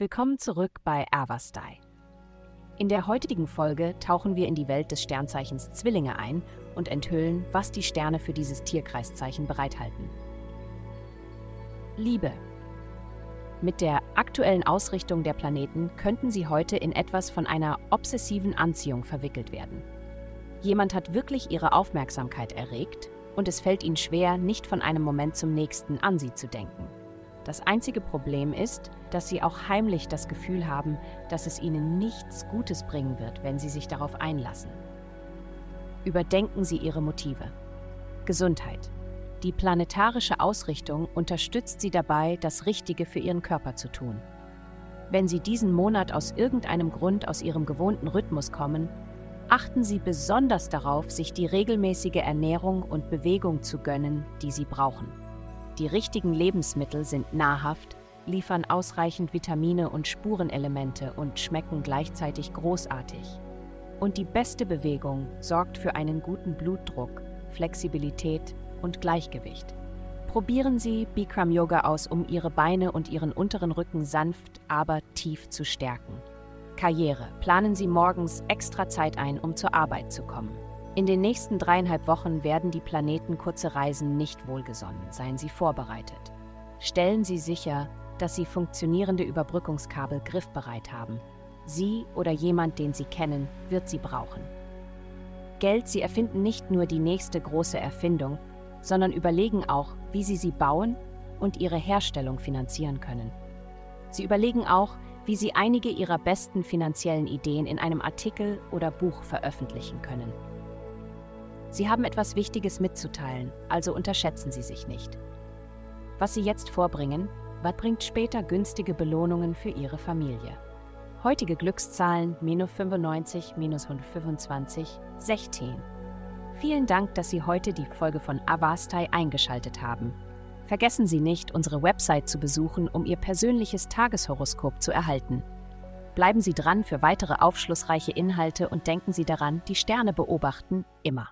Willkommen zurück bei Avastai. In der heutigen Folge tauchen wir in die Welt des Sternzeichens Zwillinge ein und enthüllen, was die Sterne für dieses Tierkreiszeichen bereithalten. Liebe. Mit der aktuellen Ausrichtung der Planeten könnten sie heute in etwas von einer obsessiven Anziehung verwickelt werden. Jemand hat wirklich ihre Aufmerksamkeit erregt und es fällt ihnen schwer, nicht von einem Moment zum nächsten an sie zu denken. Das einzige Problem ist, dass sie auch heimlich das Gefühl haben, dass es ihnen nichts Gutes bringen wird, wenn sie sich darauf einlassen. Überdenken Sie Ihre Motive. Gesundheit. Die planetarische Ausrichtung unterstützt Sie dabei, das Richtige für Ihren Körper zu tun. Wenn Sie diesen Monat aus irgendeinem Grund aus Ihrem gewohnten Rhythmus kommen, achten Sie besonders darauf, sich die regelmäßige Ernährung und Bewegung zu gönnen, die Sie brauchen. Die richtigen Lebensmittel sind nahrhaft, liefern ausreichend Vitamine und Spurenelemente und schmecken gleichzeitig großartig. Und die beste Bewegung sorgt für einen guten Blutdruck, Flexibilität und Gleichgewicht. Probieren Sie Bikram Yoga aus, um Ihre Beine und Ihren unteren Rücken sanft, aber tief zu stärken. Karriere. Planen Sie morgens extra Zeit ein, um zur Arbeit zu kommen. In den nächsten dreieinhalb Wochen werden die Planeten kurze Reisen nicht wohlgesonnen. Seien Sie vorbereitet. Stellen Sie sicher, dass Sie funktionierende Überbrückungskabel griffbereit haben. Sie oder jemand, den Sie kennen, wird sie brauchen. Geld, Sie erfinden nicht nur die nächste große Erfindung, sondern überlegen auch, wie Sie sie bauen und ihre Herstellung finanzieren können. Sie überlegen auch, wie Sie einige Ihrer besten finanziellen Ideen in einem Artikel oder Buch veröffentlichen können. Sie haben etwas Wichtiges mitzuteilen, also unterschätzen Sie sich nicht. Was Sie jetzt vorbringen, was bringt später günstige Belohnungen für Ihre Familie. Heutige Glückszahlen minus 95, minus 125, 16. Vielen Dank, dass Sie heute die Folge von Avastai eingeschaltet haben. Vergessen Sie nicht, unsere Website zu besuchen, um Ihr persönliches Tageshoroskop zu erhalten. Bleiben Sie dran für weitere aufschlussreiche Inhalte und denken Sie daran, die Sterne beobachten immer.